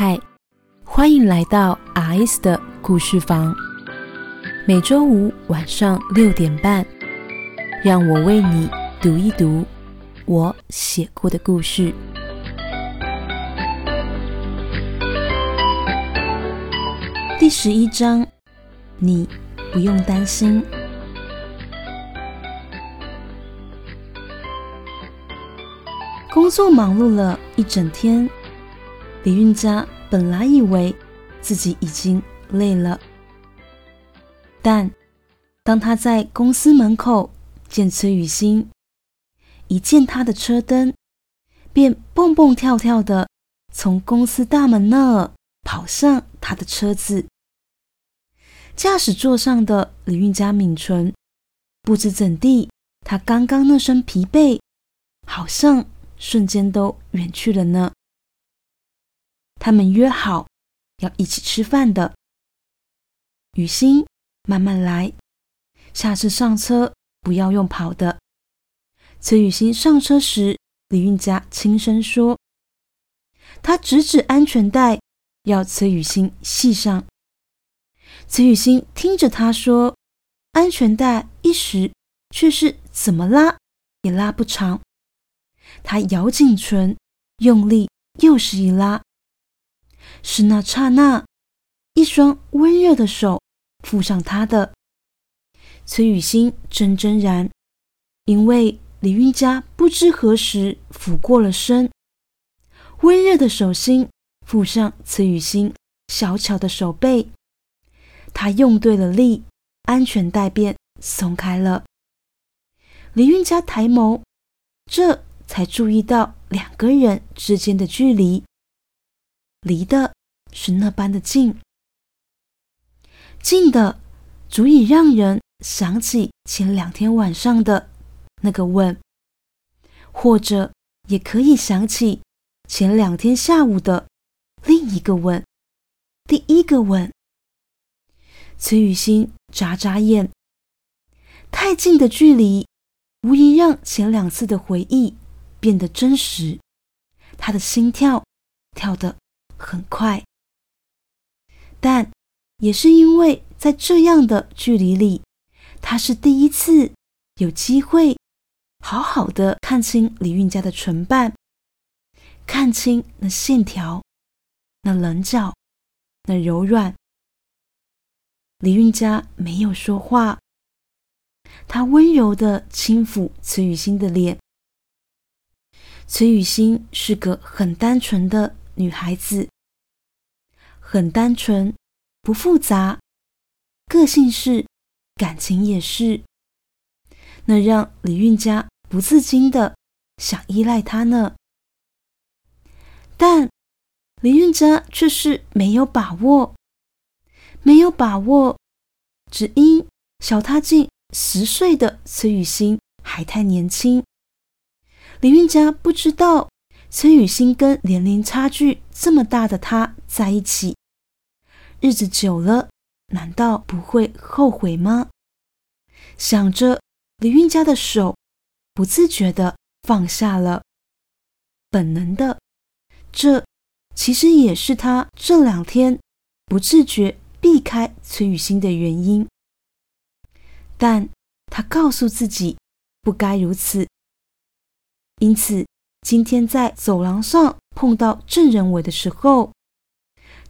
嗨，欢迎来到 R.S 的故事房。每周五晚上六点半，让我为你读一读我写过的故事。第十一章，你不用担心。工作忙碌了一整天，李运家本来以为自己已经累了，但当他在公司门口见崔雨欣，一见他的车灯，便蹦蹦跳跳的从公司大门那儿跑向他的车子。驾驶座上的李运家抿唇，不知怎地，他刚刚那身疲惫，好像……瞬间都远去了呢。他们约好要一起吃饭的。雨欣，慢慢来，下次上车不要用跑的。崔雨欣上车时，李运佳轻声说：“他指指安全带，要崔雨欣系上。”崔雨欣听着他说：“安全带一时却是怎么拉也拉不长。”他咬紧唇，用力又是一拉。是那刹那，一双温热的手附上他的。崔雨欣怔怔然，因为李运家不知何时俯过了身，温热的手心附上崔雨欣小巧的手背。他用对了力，安全带便松开了。李运家抬眸，这。才注意到两个人之间的距离，离的是那般的近，近的足以让人想起前两天晚上的那个吻，或者也可以想起前两天下午的另一个吻，第一个吻。崔雨欣眨眨眼，太近的距离，无疑让前两次的回忆。变得真实，他的心跳跳得很快，但也是因为在这样的距离里，他是第一次有机会好好的看清李运家的唇瓣，看清那线条、那棱角、那柔软。李运家没有说话，他温柔的轻抚崔雨欣的脸。崔雨欣是个很单纯的女孩子，很单纯，不复杂，个性是，感情也是，那让李运家不自禁的想依赖她呢。但李运家却是没有把握，没有把握，只因小他近十岁的崔雨欣还太年轻。李运家不知道崔雨欣跟年龄差距这么大的他在一起，日子久了，难道不会后悔吗？想着，李运家的手不自觉的放下了，本能的，这其实也是他这两天不自觉避开崔雨欣的原因。但他告诉自己，不该如此。因此，今天在走廊上碰到郑仁伟的时候，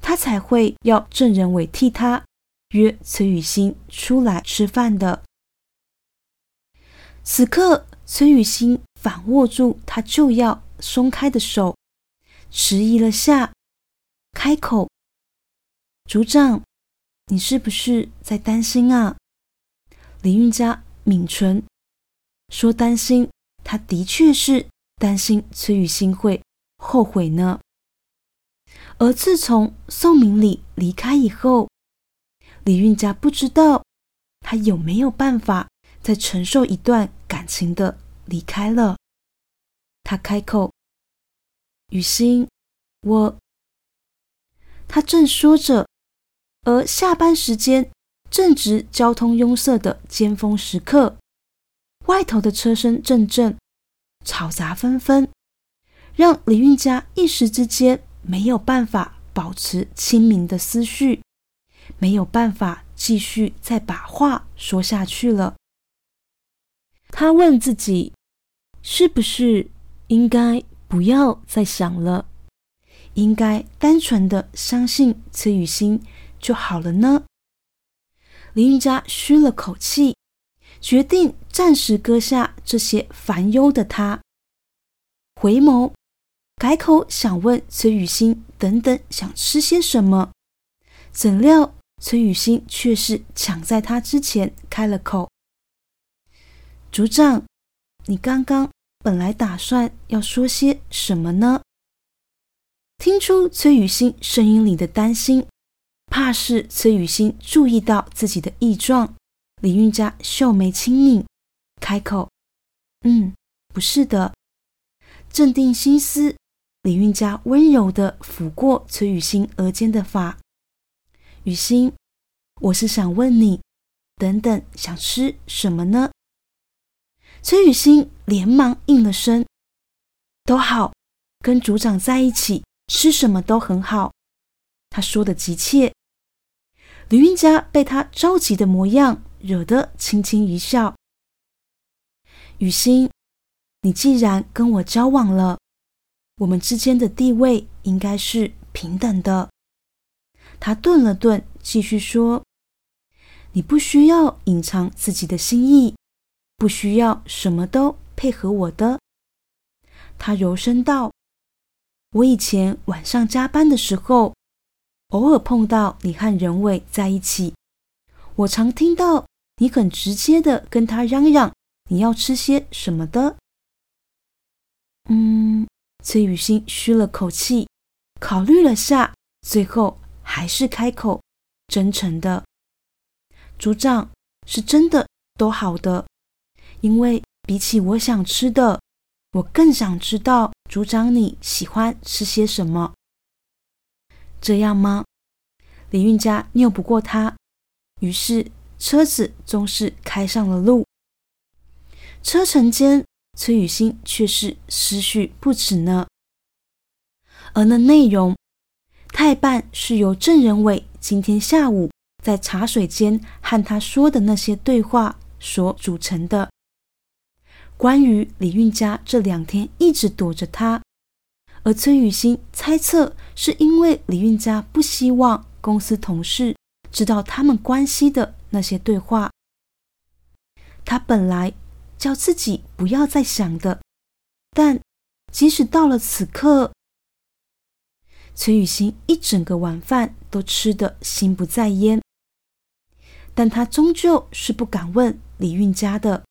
他才会要郑仁伟替他约崔雨欣出来吃饭的。此刻，崔雨欣反握住他就要松开的手，迟疑了下，开口：“组长，你是不是在担心啊？”李运家抿唇说：“担心。”他的确是担心崔雨欣会后悔呢。而自从宋明礼离开以后，李运家不知道他有没有办法再承受一段感情的离开了。他开口：“雨欣，我……”他正说着，而下班时间正值交通拥塞的尖峰时刻。外头的车声阵阵，吵杂纷纷，让李运家一时之间没有办法保持清明的思绪，没有办法继续再把话说下去了。他问自己：是不是应该不要再想了？应该单纯的相信慈雨欣就好了呢？林韵嘉吁了口气，决定暂时搁下这些烦忧的他，回眸，改口想问崔雨欣等等想吃些什么，怎料崔雨欣却是抢在他之前开了口：“组长，你刚刚本来打算要说些什么呢？”听出崔雨欣声音里的担心。怕是崔雨欣注意到自己的异状，李运家秀眉轻拧，开口：“嗯，不是的。”镇定心思，李运家温柔的抚过崔雨欣额间的发：“雨欣，我是想问你，等等想吃什么呢？”崔雨欣连忙应了声：“都好，跟组长在一起，吃什么都很好。”他说的急切。李运家被他着急的模样惹得轻轻一笑。雨欣，你既然跟我交往了，我们之间的地位应该是平等的。他顿了顿，继续说：“你不需要隐藏自己的心意，不需要什么都配合我的。”他柔声道：“我以前晚上加班的时候。”偶尔碰到你和任伟在一起，我常听到你很直接的跟他嚷嚷你要吃些什么的。嗯，崔雨欣吁了口气，考虑了下，最后还是开口，真诚的：“组长是真的都好的，因为比起我想吃的，我更想知道组长你喜欢吃些什么。”这样吗？李运家拗不过他，于是车子终是开上了路。车程间，崔雨欣却是思绪不止呢。而那内容，太半是由郑仁伟今天下午在茶水间和他说的那些对话所组成的。关于李运家这两天一直躲着他。而崔雨欣猜测，是因为李运家不希望公司同事知道他们关系的那些对话。他本来叫自己不要再想的，但即使到了此刻，崔雨欣一整个晚饭都吃得心不在焉，但他终究是不敢问李运家的，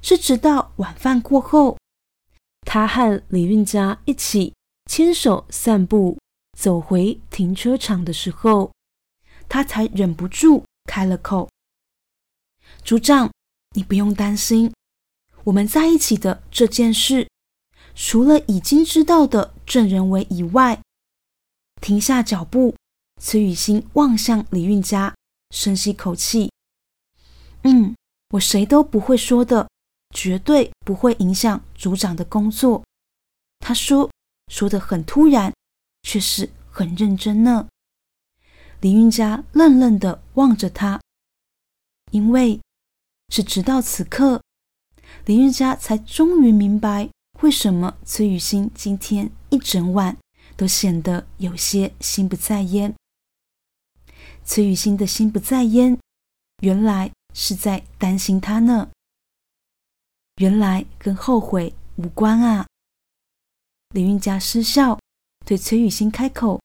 是直到晚饭过后。他和李运家一起牵手散步，走回停车场的时候，他才忍不住开了口：“组长，你不用担心，我们在一起的这件事，除了已经知道的郑仁伟以外。”停下脚步，慈雨欣望向李运家，深吸口气：“嗯，我谁都不会说的。”绝对不会影响组长的工作。他说，说的很突然，却是很认真呢。李云家愣愣的望着他，因为是直到此刻，李云家才终于明白，为什么崔雨欣今天一整晚都显得有些心不在焉。崔雨欣的心不在焉，原来是在担心他呢。原来跟后悔无关啊！李云家失笑，对崔雨欣开口：“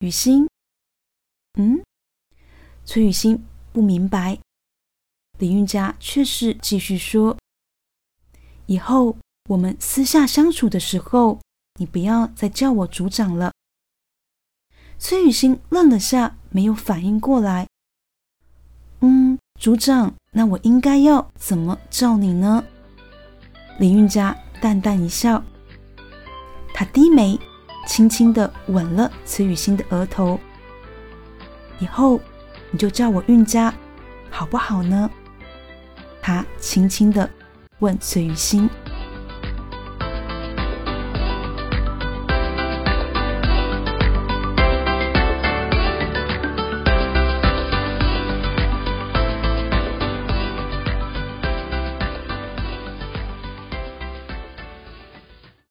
雨欣，嗯？”崔雨欣不明白，李运家却是继续说：“以后我们私下相处的时候，你不要再叫我组长了。”崔雨欣愣了下，没有反应过来。“嗯，组长，那我应该要怎么叫你呢？”李韵家淡淡一笑，他低眉，轻轻的吻了崔雨欣的额头。以后你就叫我韵家，好不好呢？他轻轻的问崔雨欣。